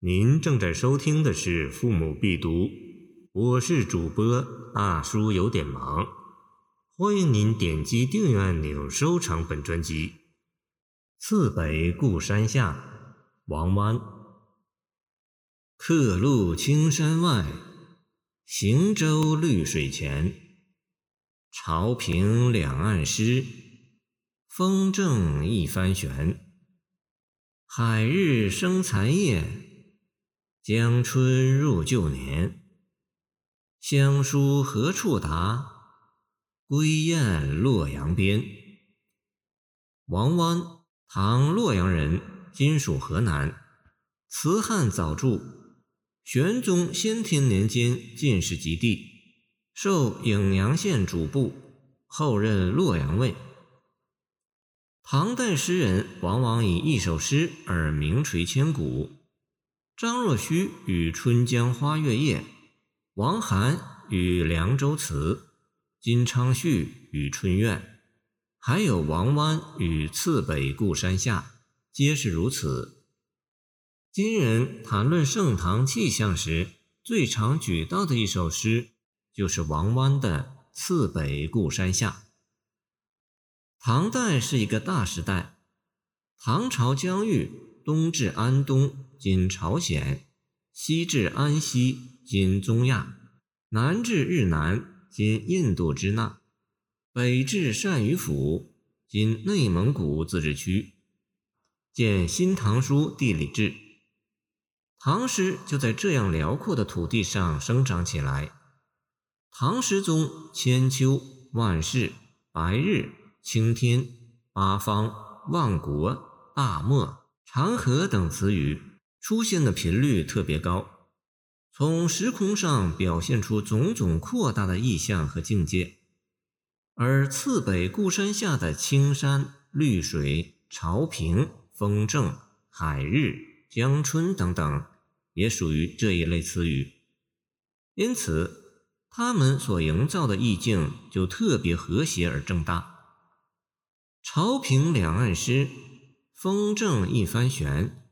您正在收听的是《父母必读》，我是主播大叔，有点忙。欢迎您点击订阅按钮，收藏本专辑。次北固山下，王湾。客路青山外，行舟绿水前。潮平两岸湿，风正一帆悬。海日生残夜。江春入旧年，乡书何处达？归雁洛阳边。王湾，唐洛阳人，今属河南，词汉早著。玄宗先天年间进士及第，授颍阳县主簿，后任洛阳尉。唐代诗人往往以一首诗而名垂千古。张若虚与《春江花月夜》，王涵与《凉州词》，金昌绪与《春怨》，还有王湾与《次北固山下》，皆是如此。今人谈论盛唐气象时，最常举到的一首诗，就是王湾的《次北固山下》。唐代是一个大时代，唐朝疆域东至安东。今朝鲜，西至安西，今中亚，南至日南，今印度支那，北至单于府，今内蒙古自治区。见《新唐书地理志》，唐诗就在这样辽阔的土地上生长起来。唐诗中“千秋”“万世”“白日”“青天”“八方”“万国”“大漠”“长河”等词语。出现的频率特别高，从时空上表现出种种扩大的意象和境界。而次北固山下的青山绿水、潮平风正、海日江春等等，也属于这一类词语。因此，他们所营造的意境就特别和谐而正大。潮平两岸诗，风正一帆悬。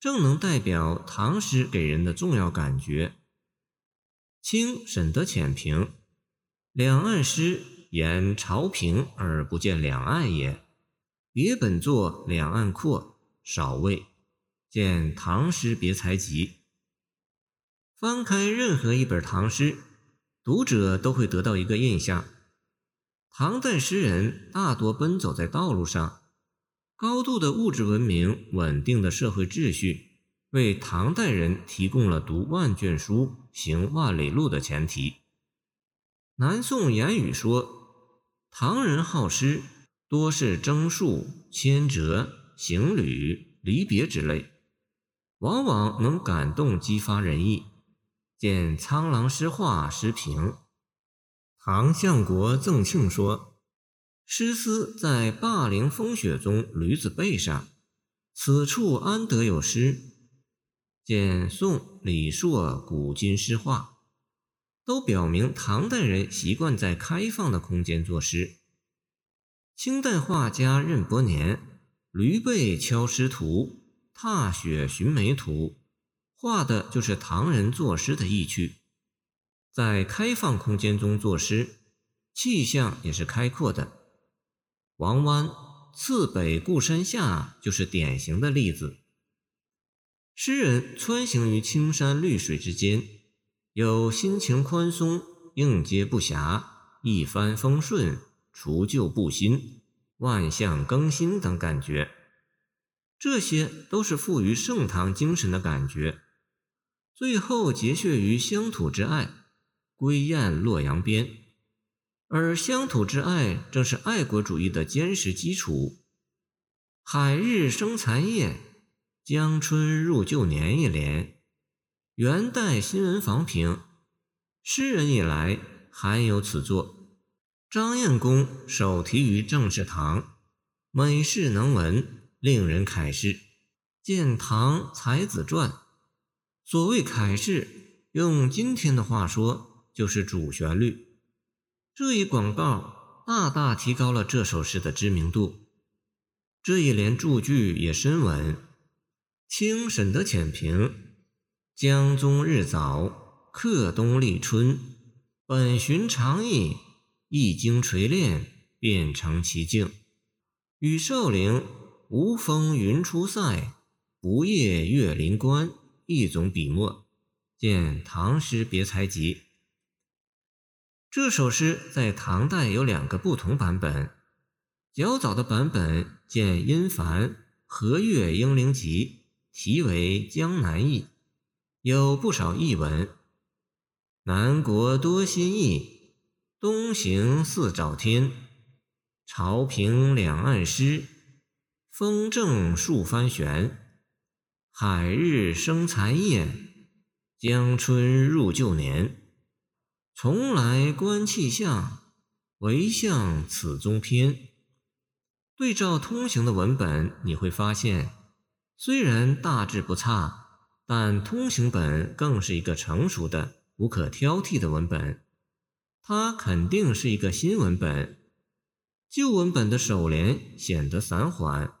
正能代表唐诗给人的重要感觉。清沈德潜平，两岸诗言潮平而不见两岸也。别本作两岸阔，少谓。见唐诗别才集。翻开任何一本唐诗，读者都会得到一个印象：唐代诗人大多奔走在道路上。高度的物质文明、稳定的社会秩序，为唐代人提供了读万卷书、行万里路的前提。南宋言语说，唐人好诗，多是征戍、迁折、行旅、离别之类，往往能感动激发人意。见《苍狼诗话》诗评。唐相国赠庆说。诗思在霸陵风雪中驴子背上，此处安得有诗？见宋李硕古今诗话，都表明唐代人习惯在开放的空间作诗。清代画家任伯年《驴背敲诗图》《踏雪寻梅图》，画的就是唐人作诗的意趣。在开放空间中作诗，气象也是开阔的。王湾次北固山下就是典型的例子。诗人穿行于青山绿水之间，有心情宽松、应接不暇、一帆风顺、除旧布新、万象更新等感觉，这些都是富于盛唐精神的感觉。最后结穴于乡土之爱，归雁洛阳边。而乡土之爱正是爱国主义的坚实基础。海日生残夜，江春入旧年一联，元代新闻房评，诗人以来罕有此作。张晏公手题于正式堂，美事能文，令人慨视。见《唐才子传》，所谓慨视，用今天的话说，就是主旋律。这一广告大大提高了这首诗的知名度。这一联注句也深稳。清沈德浅平，江宗日早，客东立春，本寻常意，一经锤炼，便成其境。与寿陵“无风云出塞，不夜月临关”一种笔墨，见《唐诗别裁集》。这首诗在唐代有两个不同版本，较早的版本见殷凡《和岳英灵集》，题为《江南忆》。有不少译文：“南国多新意，东行似找天。潮平两岸湿，风正树帆悬。海日生残夜，江春入旧年。从来观气象，唯向此中偏。”对照通行的文本，你会发现，虽然大致不差。但通行本更是一个成熟的、无可挑剔的文本，它肯定是一个新文本。旧文本的首联显得散缓，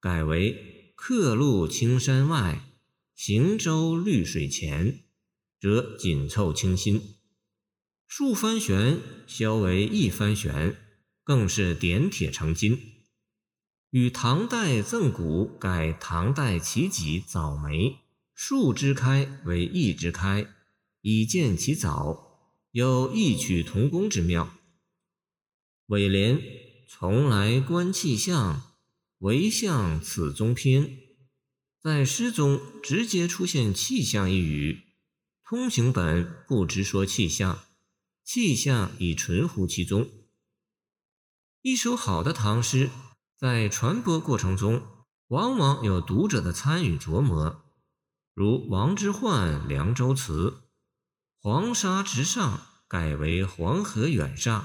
改为“客路青山外，行舟绿水前”，则紧凑清新。“数番悬”削为“一番悬”，更是点铁成金。与唐代赠古改唐代其几早梅。数之开为一之开，以见其早，有异曲同工之妙。尾联“从来观气象，唯向此中偏”，在诗中直接出现“气象”一语。通行本不直说气象，气象已存乎其中。一首好的唐诗，在传播过程中，往往有读者的参与琢磨。如王之涣《凉州词》，“黄沙直上”改为“黄河远上”；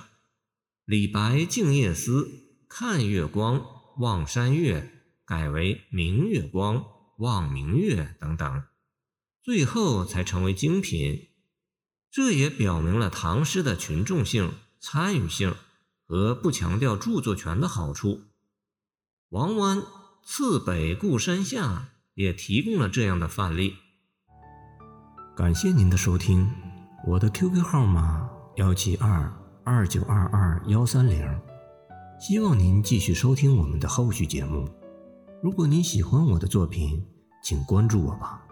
李白《静夜思》，“看月光，望山月”改为“明月光，望明月”等等，最后才成为精品。这也表明了唐诗的群众性、参与性和不强调著作权的好处。王湾《次北固山下》。也提供了这样的范例。感谢您的收听，我的 QQ 号码幺七二二九二二幺三零，希望您继续收听我们的后续节目。如果您喜欢我的作品，请关注我吧。